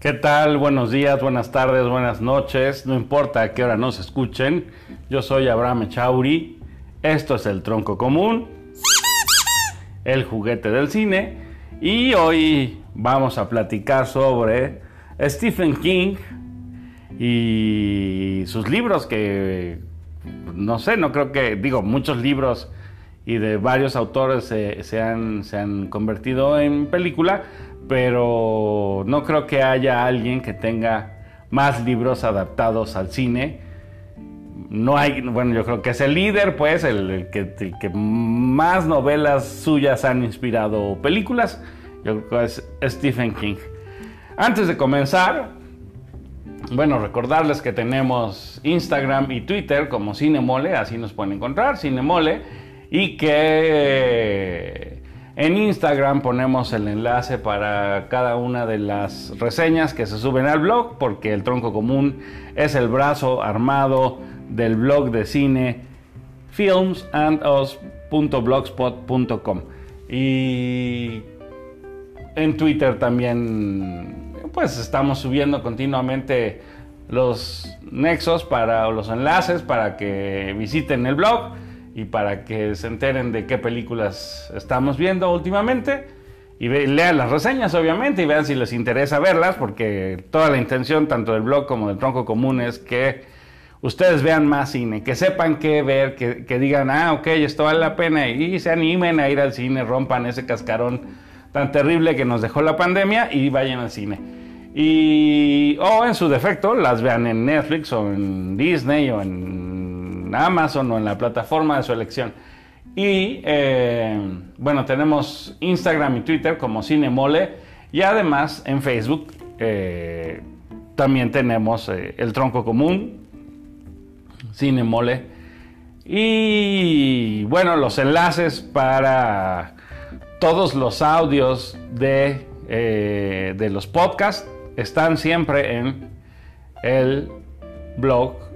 ¿Qué tal? Buenos días, buenas tardes, buenas noches. No importa a qué hora nos escuchen. Yo soy Abraham Echauri. Esto es el tronco común. El juguete del cine. Y hoy vamos a platicar sobre Stephen King y sus libros que no sé, no creo que, digo, muchos libros y de varios autores se, se han convertido en película, pero no creo que haya alguien que tenga más libros adaptados al cine. No hay, bueno, yo creo que es el líder, pues, el, que, que, más novelas suyas han inspirado películas. Yo creo que es Stephen King. Antes de comenzar, bueno, recordarles que tenemos Instagram y Twitter como Cinemole, así nos pueden encontrar, Cinemole, y que en Instagram ponemos el enlace para cada una de las reseñas que se suben al blog, porque el tronco común es el brazo armado del blog de cine filmsandus.blogspot.com. Y en Twitter también, pues estamos subiendo continuamente los nexos para los enlaces para que visiten el blog y para que se enteren de qué películas estamos viendo últimamente y lean las reseñas obviamente y vean si les interesa verlas porque toda la intención tanto del blog como del tronco común es que ustedes vean más cine, que sepan qué ver, que, digan, ah, ok, esto vale la pena y se animen a ir al cine, rompan ese cascarón tan terrible que nos dejó la pandemia y vayan al cine. Y, o en su defecto, las vean en Netflix o en Disney o en Amazon o en la plataforma de su elección. Y eh, bueno, tenemos Instagram y Twitter como Cinemole y además en Facebook eh, también tenemos eh, el tronco común, Cinemole. Y bueno, los enlaces para todos los audios de, de los podcasts están siempre en el blog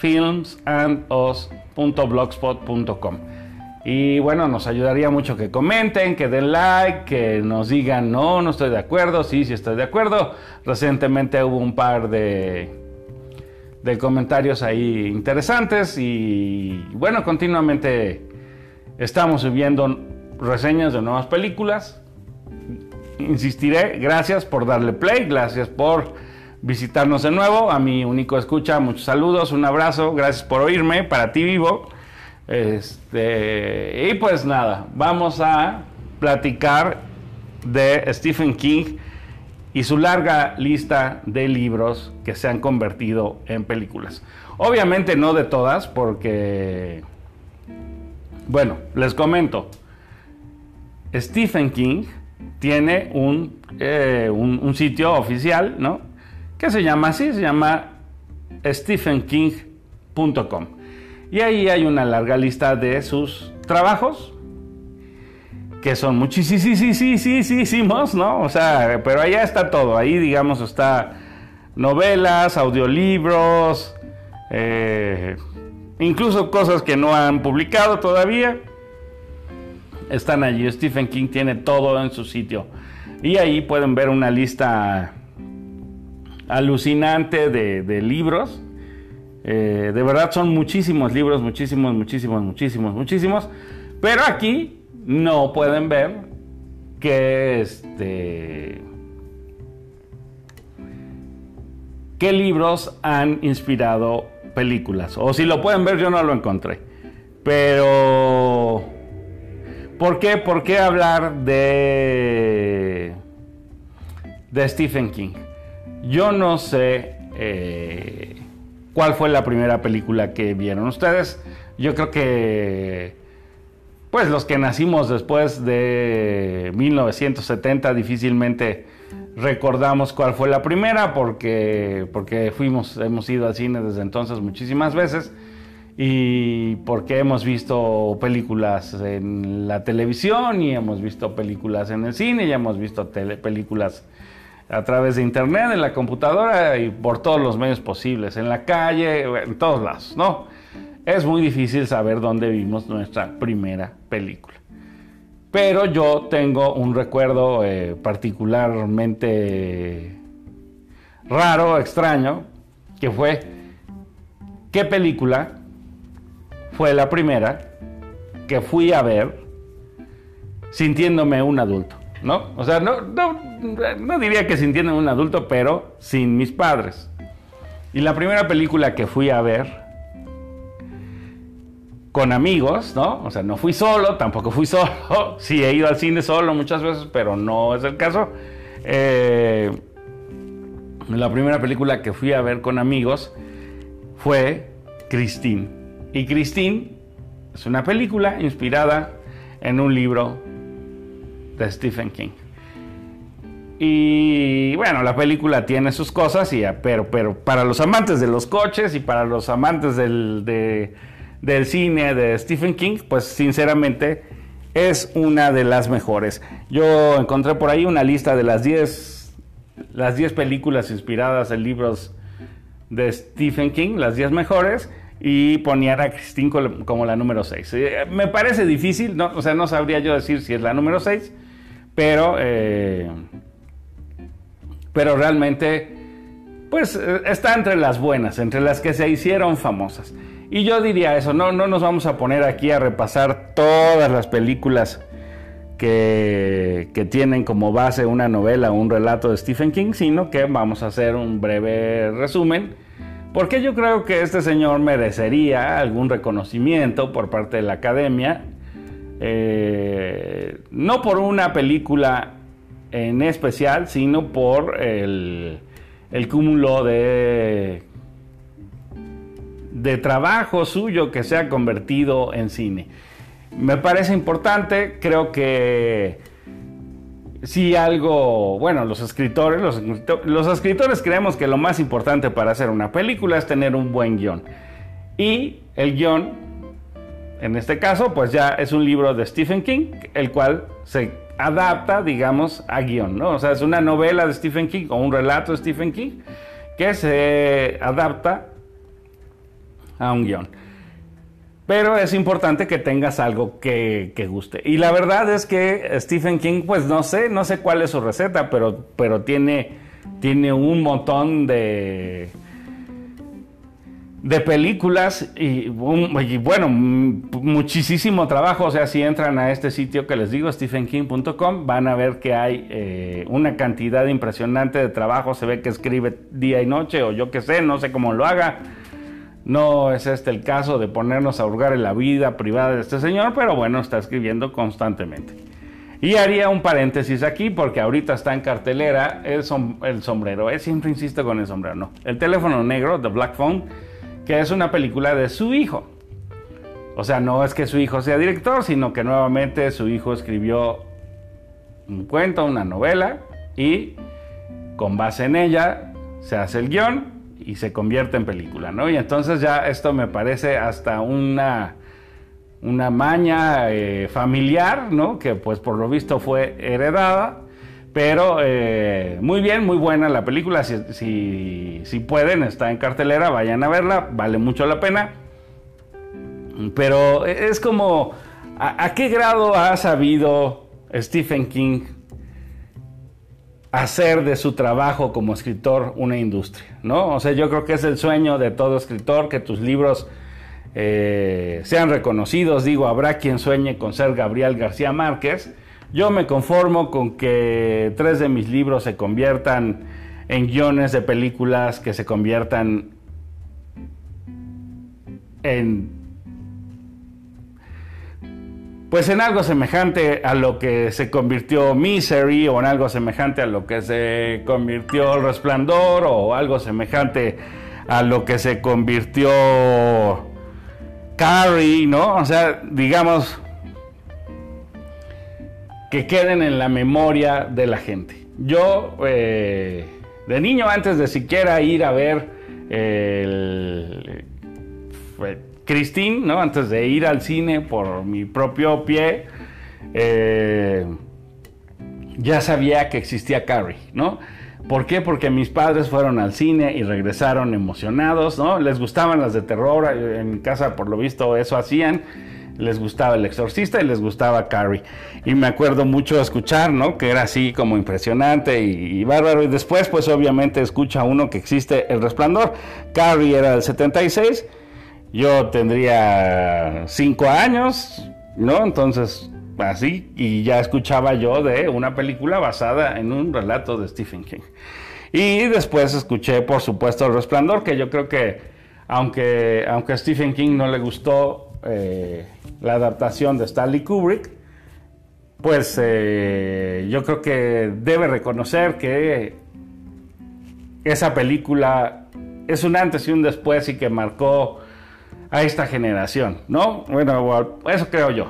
filmsandus.blogspot.com. Y bueno, nos ayudaría mucho que comenten, que den like, que nos digan no, no estoy de acuerdo, sí, sí estoy de acuerdo. Recientemente hubo un par de, de comentarios ahí interesantes y bueno, continuamente estamos subiendo reseñas de nuevas películas. Insistiré, gracias por darle play, gracias por visitarnos de nuevo. A mi único escucha, muchos saludos, un abrazo, gracias por oírme, para ti vivo. Este, y pues nada, vamos a platicar de Stephen King y su larga lista de libros que se han convertido en películas. Obviamente no de todas, porque, bueno, les comento, Stephen King tiene un, eh, un sitio oficial, ¿no? Que se llama así, se llama stephenking.com. Y ahí hay una larga lista de sus trabajos, que son muchísimos, ¿no? O sea, pero allá está todo, ahí digamos está novelas, audiolibros, eh, incluso cosas que no han publicado todavía, están allí. Stephen King tiene todo en su sitio. Y ahí pueden ver una lista alucinante de, libros. Eh, de verdad son muchísimos libros, muchísimos, muchísimos, muchísimos, muchísimos. Pero aquí no pueden ver que este. qué libros han inspirado películas. O si lo pueden ver, yo no lo encontré. Pero. ¿Por qué? ¿Por qué hablar de. de Stephen King? Yo no sé eh, cuál fue la primera película que vieron ustedes. Yo creo que, pues los que nacimos después de 1970 difícilmente recordamos cuál fue la primera porque, porque fuimos, hemos ido al cine desde entonces muchísimas veces y porque hemos visto películas en la televisión y hemos visto películas en el cine y hemos visto películas a través de internet, en la computadora y por todos los medios posibles, en la calle, en todos lados, ¿no? Es muy difícil saber dónde vimos nuestra primera película. Pero yo tengo un recuerdo eh, particularmente raro, extraño, que fue qué película fue la primera que fui a ver sintiéndome un adulto, ¿no? O sea, no, no, diría que sintiéndome un adulto, pero sin mis padres. Y la primera película que fui a ver con amigos, ¿no? O sea, no fui solo, tampoco fui solo. Sí, he ido al cine solo muchas veces, pero no es el caso. Eh, la primera película que fui a ver con amigos fue Christine. Y Christine es una película inspirada en un libro de Stephen King. Y bueno, la película tiene sus cosas, y, pero, pero para los amantes de los coches y para los amantes del, del cine de Stephen King, pues sinceramente es una de las mejores. Yo encontré por ahí una lista de las 10 las 10 películas inspiradas en libros de Stephen King, las 10 mejores, y ponía a Christine como la número 6. Eh, me parece difícil, ¿no? o sea, no sabría yo decir si es la número 6, pero, eh, pero realmente, pues eh, está entre las buenas, entre las que se hicieron famosas. Y yo diría eso, no, no nos vamos a poner aquí a repasar todas las películas que, que, tienen como base una novela o un relato de Stephen King, sino que vamos a hacer un breve resumen, porque yo creo que este señor merecería algún reconocimiento por parte de la academia, eh, no por una película en especial, sino por el, cúmulo de de trabajo suyo que se ha convertido en cine. Me parece importante, creo que si algo, bueno, los escritores, los, los, escritores creemos que lo más importante para hacer una película es tener un buen guion. Y el guion, en este caso, pues ya es un libro de Stephen King, el cual se adapta, digamos, a guion, ¿no? O sea, es una novela de Stephen King o un relato de Stephen King que se adapta a un guion. Pero es importante que tengas algo que, guste. Y la verdad es que Stephen King, pues no sé, no sé cuál es su receta, pero, pero tiene, tiene un montón de, de películas y, bueno, muchísimo trabajo. O sea, si entran a este sitio que les digo, stephenking.com, van a ver que hay eh, una cantidad impresionante de trabajo. Se ve que escribe día y noche o yo qué sé, no sé cómo lo haga no es este el caso de ponernos a hurgar en la vida privada de este señor, pero bueno, está escribiendo constantemente. Y haría un paréntesis aquí porque ahorita está en cartelera el, el sombrero. Él siempre insisto con el sombrero, no. El teléfono negro, The Black Phone, que es una película de su hijo. O sea, no es que su hijo sea director, sino que nuevamente su hijo escribió un cuento, una novela, y con base en ella se hace el guion y se convierte en película, ¿no? Y entonces ya esto me parece hasta una, una maña eh, familiar, ¿no? Que pues por lo visto fue heredada, pero eh, muy bien, muy buena la película, si, si, pueden, está en cartelera, vayan a verla, vale mucho la pena. Pero es como, a qué grado ha sabido Stephen King hacer de su trabajo como escritor una industria, ¿no? O sea, yo creo que es el sueño de todo escritor que tus libros eh, sean reconocidos. Digo, habrá quien sueñe con ser Gabriel García Márquez. Yo me conformo con que tres de mis libros se conviertan en guiones de películas que se conviertan en pues en algo semejante a lo que se convirtió Misery o en algo semejante a lo que se convirtió El Resplandor o algo semejante a lo que se convirtió Carrie, ¿no? O sea, digamos que queden en la memoria de la gente. Yo, eh, de niño, antes de siquiera ir a ver el Christine, ¿no? Antes de ir al cine por mi propio pie, eh, ya sabía que existía Carrie, ¿no? ¿Por qué? Porque mis padres fueron al cine y regresaron emocionados, ¿no? Les gustaban las de terror, en mi casa por lo visto eso hacían. Les gustaba El Exorcista y les gustaba Carrie. Y me acuerdo mucho escuchar, ¿no? Que era así como impresionante y, bárbaro. Y después, pues obviamente escucha uno que existe El Resplandor. Carrie era del 76, yo tendría 5 años, ¿no? Entonces, así, y ya escuchaba yo de una película basada en un relato de Stephen King. Y después escuché, por supuesto, El Resplandor, que yo creo que, aunque, aunque a Stephen King no le gustó eh, la adaptación de Stanley Kubrick, pues eh, yo creo que debe reconocer que esa película es un antes y un después y que marcó a esta generación, ¿no? Bueno, eso creo yo.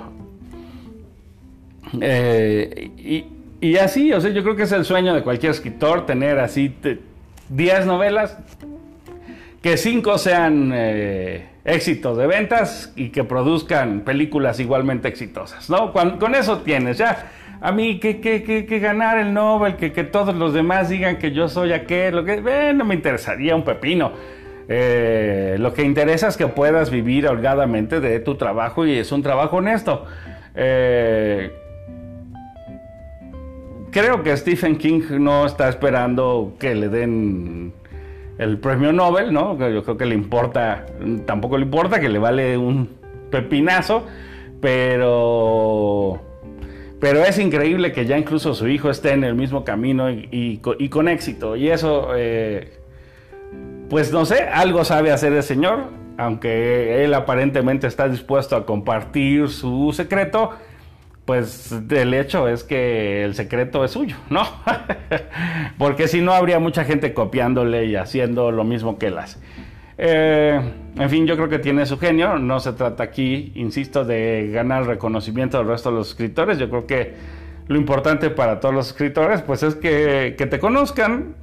Eh, y, así, o sea, yo creo que es el sueño de cualquier escritor tener así 10 novelas, que 5 sean éxitos de ventas y que produzcan películas igualmente exitosas, ¿no? Con, eso tienes, ya. A mí que, que, que, ganar el Nobel, que, que todos los demás digan que yo soy aquel, lo que, eh, no me interesaría un pepino. Eh, lo que interesa es que puedas vivir holgadamente de tu trabajo y es un trabajo honesto. Eh, creo que Stephen King no está esperando que le den el premio Nobel, ¿no? Yo creo que le importa, tampoco le importa, que le vale un pepinazo, pero... Pero es increíble que ya incluso su hijo esté en el mismo camino y, con éxito. Y eso, eh, pues no sé, algo sabe hacer el señor, aunque él aparentemente está dispuesto a compartir su secreto pues el hecho es que el secreto es suyo, ¿no? Porque si no habría mucha gente copiándole y haciendo lo mismo que él hace. Eh, en fin, yo creo que tiene su genio. No se trata aquí, insisto, de ganar reconocimiento del resto de los escritores. Yo creo que lo importante para todos los escritores, pues es que, que te conozcan,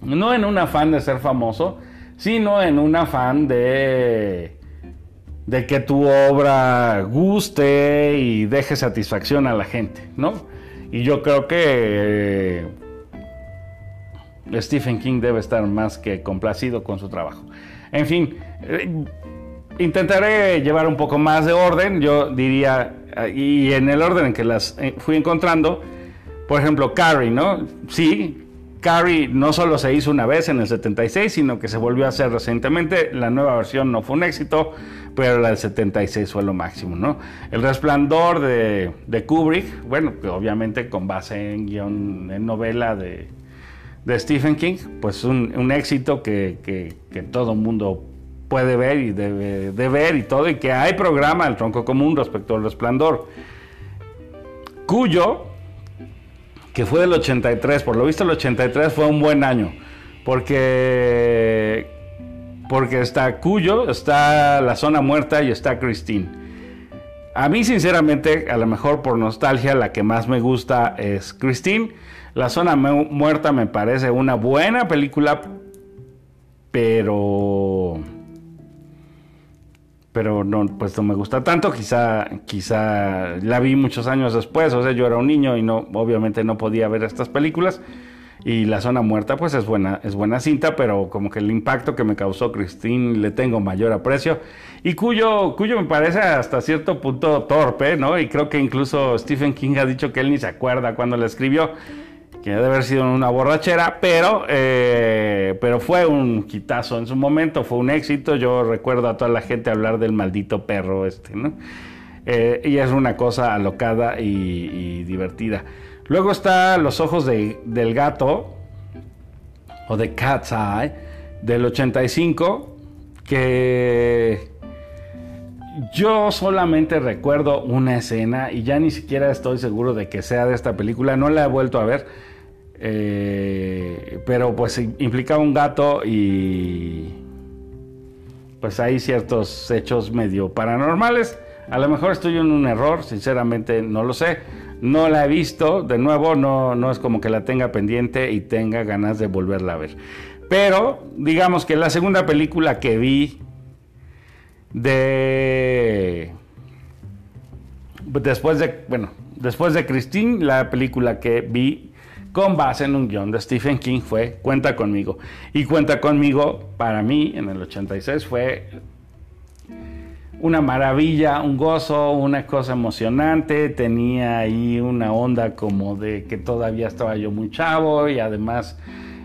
no en un afán de ser famoso, sino en un afán de de que tu obra guste y deje satisfacción a la gente, ¿no? Y yo creo que eh, Stephen King debe estar más que complacido con su trabajo. En fin, eh, intentaré llevar un poco más de orden, yo diría, y en el orden en que las eh, fui encontrando, por ejemplo, Carrie, ¿no? Sí, Carrie no solo se hizo una vez en el 76, sino que se volvió a hacer recientemente. La nueva versión no fue un éxito, pero la del 76 fue lo máximo, ¿no? El resplandor de, Kubrick, bueno, obviamente con base en guion, en novela de, Stephen King, pues un, un éxito que, que, todo mundo puede ver y debe de ver y todo, y que hay programa el tronco común respecto al resplandor, cuyo que fue del 83. Por lo visto el 83 fue un buen año, porque, porque está Cuyo, está La Zona Muerta y está Christine. A mí sinceramente, a lo mejor por nostalgia, la que más me gusta es Christine. La Zona Muerta me parece una buena película, pero pero no, pues no me gusta tanto. Quizá, quizá la vi muchos años después, o sea, yo era un niño y no, obviamente no podía ver estas películas. Y La Zona Muerta, pues es buena, es buena cinta, pero como que el impacto que me causó Christine le tengo mayor aprecio. Y cuyo, cuyo me parece hasta cierto punto torpe, ¿no? Y creo que incluso Stephen King ha dicho que él ni se acuerda cuando la escribió que debe haber sido una borrachera, pero, eh, pero fue un quitazo en su momento, fue un éxito. Yo recuerdo a toda la gente hablar del maldito perro este, ¿no? Eh, y es una cosa alocada y, divertida. Luego está Los ojos del gato, o de Cat's Eye, del 85, que yo solamente recuerdo una escena y ya ni siquiera estoy seguro de que sea de esta película, no la he vuelto a ver eh, pero pues implicaba un gato y pues hay ciertos hechos medio paranormales. A lo mejor estoy en un error, sinceramente no lo sé. No la he visto, de nuevo, no, no es como que la tenga pendiente y tenga ganas de volverla a ver. Pero digamos que la segunda película que vi de... Después de, bueno, después de Christine, la película que vi con base en un guion de Stephen King fue Cuenta conmigo. Y Cuenta conmigo, para mí, en el 86 fue una maravilla, un gozo, una cosa emocionante. Tenía ahí una onda como de que todavía estaba yo muy chavo y además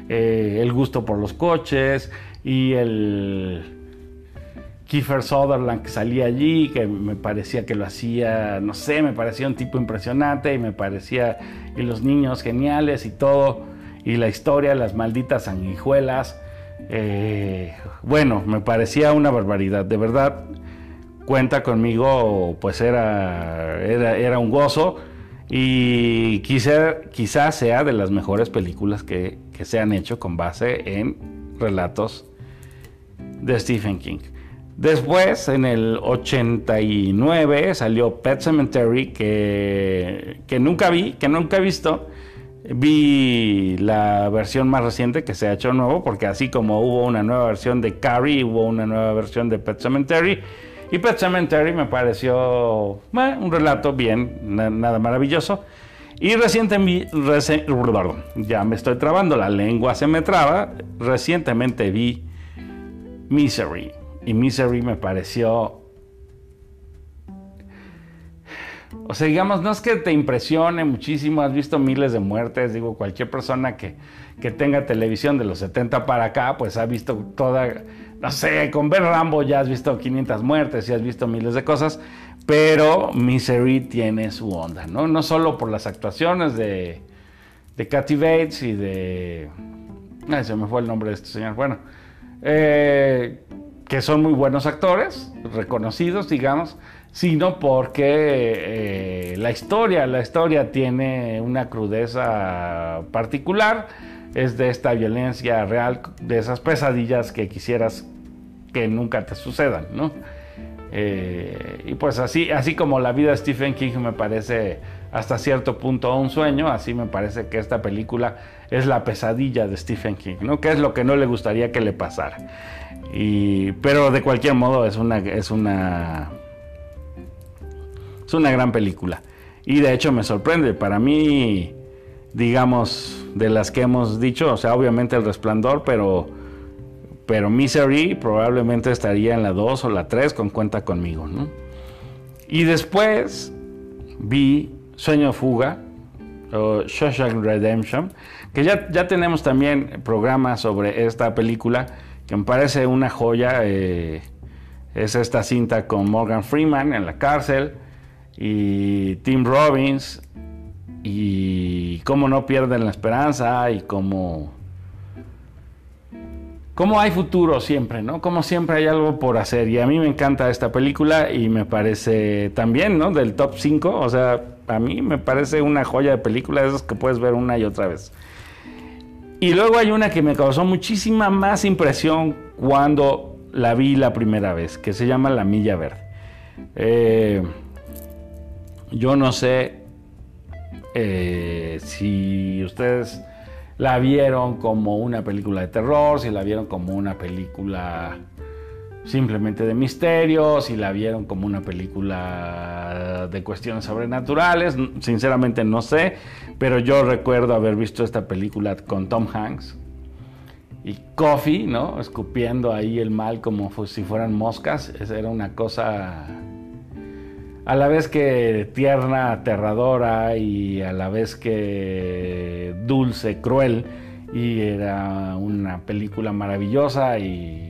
eh, el gusto por los coches y el Kiefer Sutherland que salía allí, que me parecía que lo hacía, no sé, me parecía un tipo impresionante y me parecía, y los niños geniales y todo, y la historia, las malditas sanguijuelas. Eh, bueno, me parecía una barbaridad, de verdad. Cuenta conmigo, pues era, era, un gozo y quizá, quizás sea de las mejores películas que, que se han hecho con base en relatos de Stephen King. Después, en el 89, salió Pet Cemetery, que, que nunca vi, que nunca he visto. Vi la versión más reciente que se ha hecho nuevo, porque así como hubo una nueva versión de Carrie, hubo una nueva versión de Pet Cemetery. Y Pet Cemetery me pareció un relato bien, nada maravilloso. Y recientemente, ya me estoy trabando, la lengua se me traba. Recientemente vi Misery y Misery me pareció... O sea, digamos, no es que te impresione muchísimo, has visto miles de muertes, digo, cualquier persona que, que tenga televisión de los 70 para acá, pues ha visto toda, no sé, con ver Rambo ya has visto 500 muertes y has visto miles de cosas, pero Misery tiene su onda, ¿no? No solo por las actuaciones de, de Kathy Bates y de... Ay, se me fue el nombre de este señor. Bueno, eh, que son muy buenos actores, reconocidos, digamos, sino porque eh, la historia, la historia tiene una crudeza particular, es de esta violencia real, de esas pesadillas que quisieras que nunca te sucedan, ¿no? Eh, y pues así, así como la vida de Stephen King me parece hasta cierto punto un sueño, así me parece que esta película es la pesadilla de Stephen King, ¿no? Que es lo que no le gustaría que le pasara. Y, pero de cualquier modo es una, es una, es una gran película. Y de hecho me sorprende. Para mí, digamos, de las que hemos dicho, o sea, obviamente El Resplandor, pero, pero Misery probablemente estaría en la 2 o la 3 con Cuenta conmigo, ¿no? Y después vi Sueño Fuga, o Shawshank Redemption, que ya, ya tenemos también programas sobre esta película que me parece una joya. Eh, es esta cinta con Morgan Freeman en la cárcel y Tim Robbins y cómo no pierden la esperanza y cómo, cómo hay futuro siempre, ¿no? Como siempre hay algo por hacer y a mí me encanta esta película y me parece también, ¿no? Del top 5, o sea, a mí me parece una joya de película, esas que puedes ver una y otra vez. Y luego hay una que me causó muchísima más impresión cuando la vi la primera vez, que se llama La Milla Verde. Eh, yo no sé eh, si ustedes la vieron como una película de terror, si la vieron como una película simplemente de misterio, si la vieron como una película de cuestiones sobrenaturales, sinceramente no sé, pero yo recuerdo haber visto esta película con Tom Hanks y Coffee, ¿no? Escupiendo ahí el mal como si fueran moscas, era una cosa a la vez que tierna, aterradora y a la vez que dulce, cruel, y era una película maravillosa y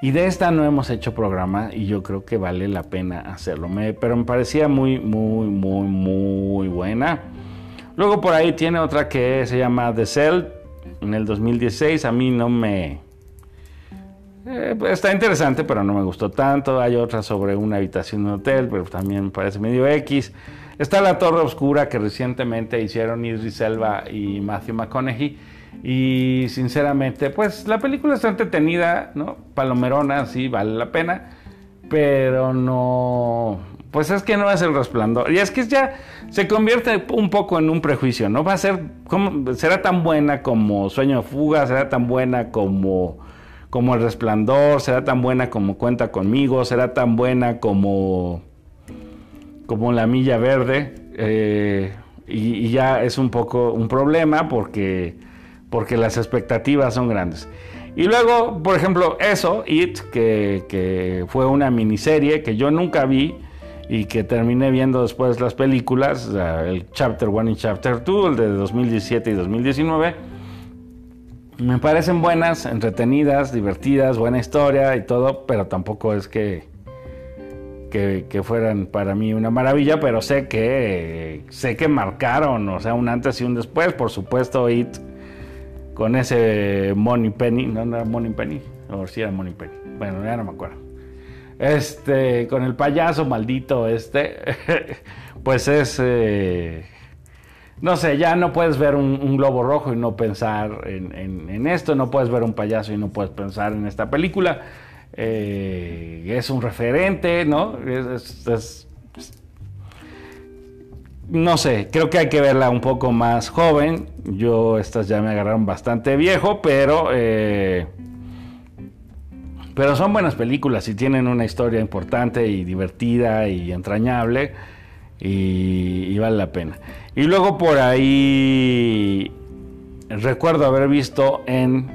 de esta no hemos hecho programa y yo creo que vale la pena hacerlo. pero me parecía muy, muy, muy, muy buena. Luego por ahí tiene otra que se llama The Cell en el 2016. A mí no me... Eh, está interesante, pero no me gustó tanto. Hay otra sobre una habitación de hotel, pero también me parece medio X. Está La Torre Oscura que recientemente hicieron Idris Elba y Matthew McConaughey y sinceramente, pues la película está entretenida, ¿no? Palomerona, sí, vale la pena. Pero no. Pues es que no es el resplandor. Y es que ya se convierte un poco en un prejuicio, ¿no? Va a ser. Como, será tan buena como Sueño de Fuga, será tan buena como. Como El Resplandor, será tan buena como Cuenta conmigo, será tan buena como. Como La Milla Verde. Eh, y ya es un poco un problema porque porque las expectativas son grandes. Y luego, por ejemplo, eso, It, que, que fue una miniserie que yo nunca vi y que terminé viendo después las películas, el Chapter 1 y Chapter 2, el de 2017 y 2019. Me parecen buenas, entretenidas, divertidas, buena historia y todo, pero tampoco es que, que, fueran para mí una maravilla, pero sé que sé que marcaron, o sea, un antes y un después, por supuesto, It con ese Money Penny, no, no era Money Penny, o si era Money Penny, bueno, ya no me acuerdo este, con el payaso maldito este, pues es, eh, no sé, ya no puedes ver un, globo rojo y no pensar en, esto, no puedes ver un payaso y no puedes pensar en esta película. Eh, es un referente, ¿no? No sé, creo que hay que verla un poco más joven. Yo estas ya me agarraron bastante viejo, pero... Eh, pero son buenas películas y tienen una historia importante y divertida y entrañable y, vale la pena. Y luego por ahí recuerdo haber visto en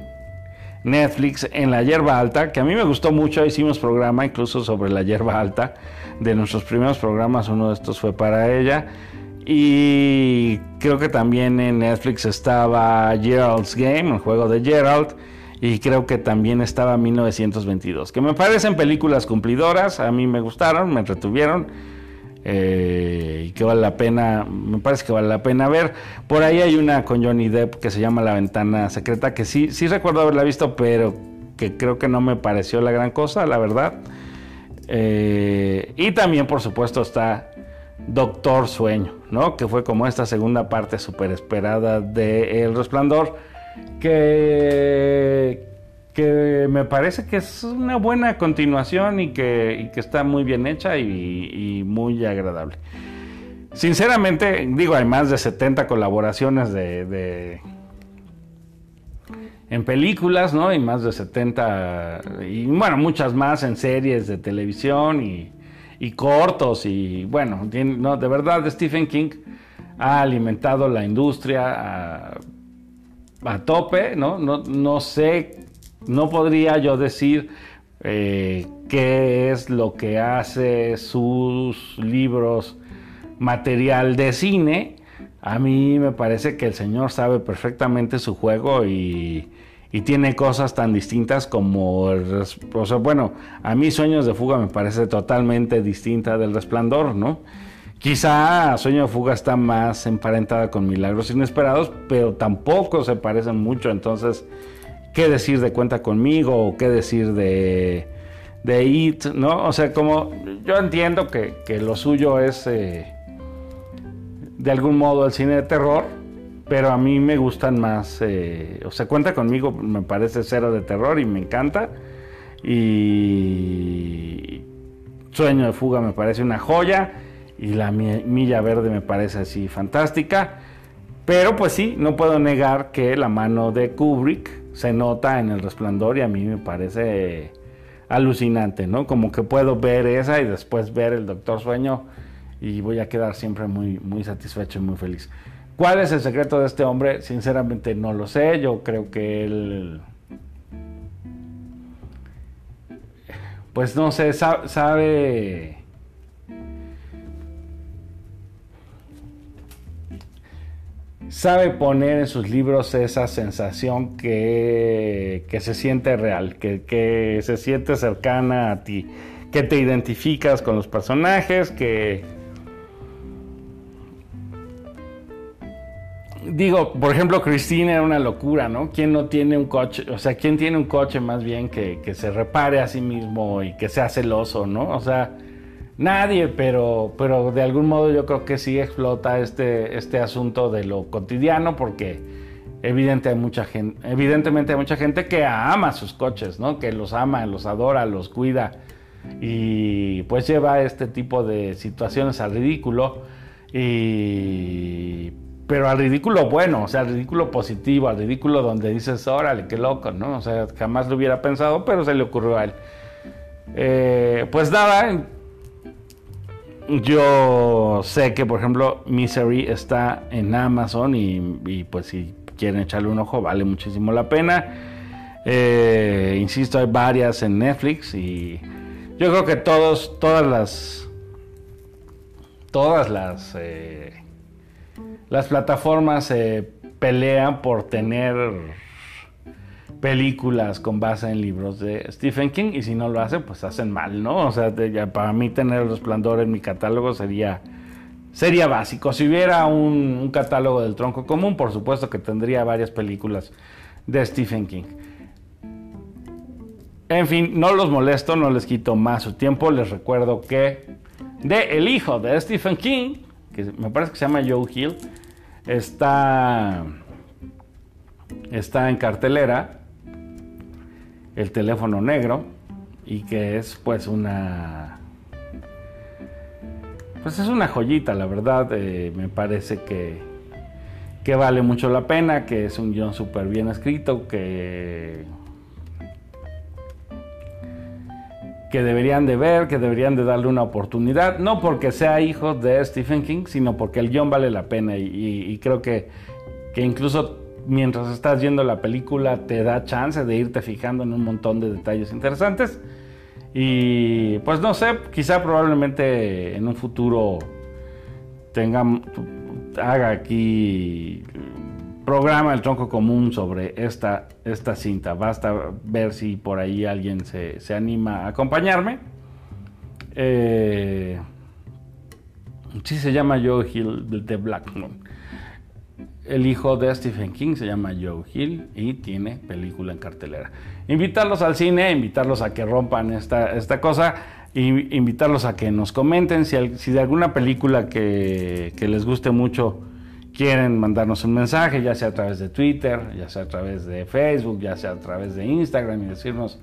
Netflix en La Hierba Alta, que a mí me gustó mucho, hicimos programa incluso sobre La Hierba Alta, de nuestros primeros programas, uno de estos fue para ella. Y creo que también en Netflix estaba Gerald's Game, el juego de Gerald y creo que también estaba 1922, que me parecen películas cumplidoras, a mí me gustaron, me retuvieron eh, y que vale la pena, me parece que vale la pena ver. Por ahí hay una con Johnny Depp que se llama La Ventana Secreta, que sí, sí recuerdo haberla visto, pero que creo que no me pareció la gran cosa, la verdad. Eh, y también, por supuesto, está Doctor Sueño, ¿no? Que fue como esta segunda parte súper esperada de El Resplandor que, que me parece que es una buena continuación y que, está muy bien hecha y, muy agradable. Sinceramente, digo, hay más de 70 colaboraciones de, en películas, ¿no? Y más de 70, y bueno, muchas más en series de televisión y, cortos y bueno, no, de verdad Stephen King ha alimentado la industria, a tope, ¿no? No, sé, no podría yo decir eh, qué es lo que hace sus libros material de cine. A mí me parece que el señor sabe perfectamente su juego y, y tiene cosas tan distintas como el, o sea, bueno, a mí Sueños de Fuga me parece totalmente distinta del Resplandor, ¿no? Quizá Sueño de Fuga está más emparentada con Milagros Inesperados, pero tampoco se parecen mucho. Entonces, ¿qué decir de Cuenta conmigo? ¿O qué decir de, de It? ¿No? O sea, como yo entiendo que, lo suyo es eh, de algún modo el cine de terror, pero a mí me gustan más. Eh, o sea, Cuenta conmigo me parece cero de terror y me encanta. Y Sueño de Fuga me parece una joya y la milla verde me parece así fantástica. Pero pues sí, no puedo negar que la mano de Kubrick se nota en el resplandor y a mí me parece alucinante, ¿no? Como que puedo ver esa y después ver el Doctor Sueño y voy a quedar siempre muy, muy satisfecho y muy feliz. ¿Cuál es el secreto de este hombre? Sinceramente no lo sé. Yo creo que él... Pues no sé, sabe sabe poner en sus libros esa sensación que, se siente real, que, que, se siente cercana a ti, que te identificas con los personajes, que... Digo, por ejemplo, Cristina era una locura, ¿no? ¿Quién no tiene un coche? O sea, ¿quién tiene un coche más bien que, que se repare a sí mismo y que sea celoso, ¿no? O sea, Nadie, pero, pero de algún modo yo creo que sí explota este, este asunto de lo cotidiano porque evidente hay mucha gente, evidentemente hay mucha gente que ama sus coches, ¿no? que los ama, los adora, los cuida y pues lleva este tipo de situaciones al ridículo y pero al ridículo bueno, o sea, al ridículo positivo, al ridículo donde dices, órale, qué loco, ¿no? O sea, jamás lo hubiera pensado, pero se le ocurrió a él. Eh, pues nada, yo sé que, por ejemplo, Misery está en Amazon y, pues si quieren echarle un ojo, vale muchísimo la pena. Eh, insisto, hay varias en Netflix y yo creo que todos, todas las, todas las, eh, las plataformas se pelean por tener películas con base en libros de Stephen King y si no lo hacen, pues hacen mal, ¿no? O sea, para mí tener el resplandor en mi catálogo sería sería básico. Si hubiera un, catálogo del tronco común, por supuesto que tendría varias películas de Stephen King. En fin, no los molesto, no les quito más su tiempo. Les recuerdo que de El hijo de Stephen King, que me parece que se llama Joe Hill, está, está en cartelera el teléfono negro y que es pues una pues es una joyita la verdad eh, me parece que que vale mucho la pena que es un guion súper bien escrito que que deberían de ver, que deberían de darle una oportunidad, no porque sea hijo de Stephen King, sino porque el guion vale la pena y, creo que, que incluso mientras estás viendo la película te da chance de irte fijando en un montón de detalles interesantes. Y pues no sé, quizá probablemente en un futuro tenga, haga aquí programa el tronco común sobre esta, esta cinta. Basta ver si por ahí alguien se, anima a acompañarme. Eh, sí se llama Joe Hill de Black. El hijo de Stephen King se llama Joe Hill y tiene película en cartelera. Invitarlos al cine, invitarlos a que rompan esta, esta cosa, y invitarlos a que nos comenten si, si de alguna película que, que, les guste mucho quieren mandarnos un mensaje, ya sea a través de Twitter, ya sea a través de Facebook, ya sea a través de Instagram y decirnos,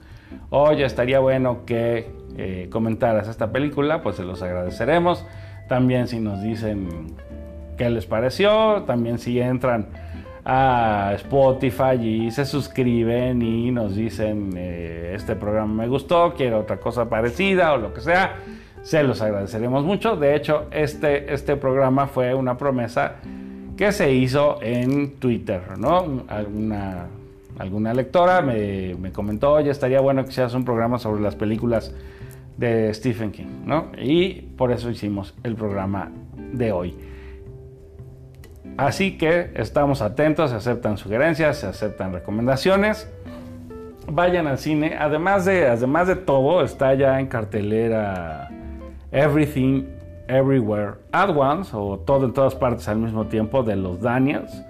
oye, estaría bueno que eh, comentaras esta película, pues se los agradeceremos. También si nos dicen qué les pareció. También si entran a Spotify y se suscriben y nos dicen eh, este programa me gustó, quiero otra cosa parecida o lo que sea, se los agradeceremos mucho. De hecho, este, este programa fue una promesa que se hizo en Twitter, ¿no? Alguna, alguna lectora me, me comentó, oye, estaría bueno que seas un programa sobre las películas de Stephen King, ¿no? Y por eso hicimos el programa de hoy. Así que estamos atentos, se aceptan sugerencias, se aceptan recomendaciones. Vayan al cine. Además de, además de todo, está ya en cartelera Everything Everywhere at Once o Todo en todas partes al mismo tiempo de los Daniels,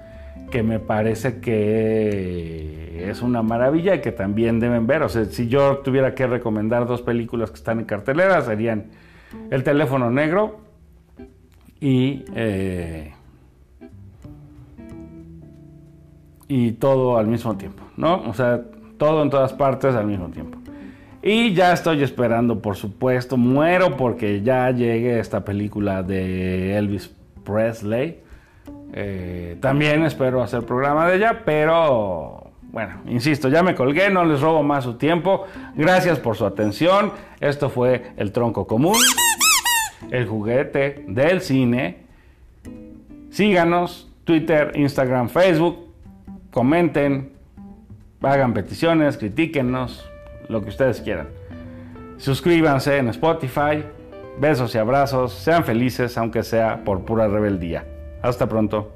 que me parece que es una maravilla y que también deben ver. O sea, si yo tuviera que recomendar dos películas que están en cartelera, serían El teléfono negro y eh, y todo al mismo tiempo, ¿no? O sea, todo en todas partes al mismo tiempo. Y ya estoy esperando, por supuesto, muero porque ya llegue esta película de Elvis Presley. Eh, también espero hacer programa de ella, pero bueno, insisto, ya me colgué, no les robo más su tiempo. Gracias por su atención. Esto fue El Tronco Común, el juguete del cine. Síganos, Twitter, Instagram, Facebook comenten, hagan peticiones, critíquenos, lo que ustedes quieran. Suscríbanse en Spotify. Besos y abrazos. Sean felices, aunque sea por pura rebeldía. Hasta pronto.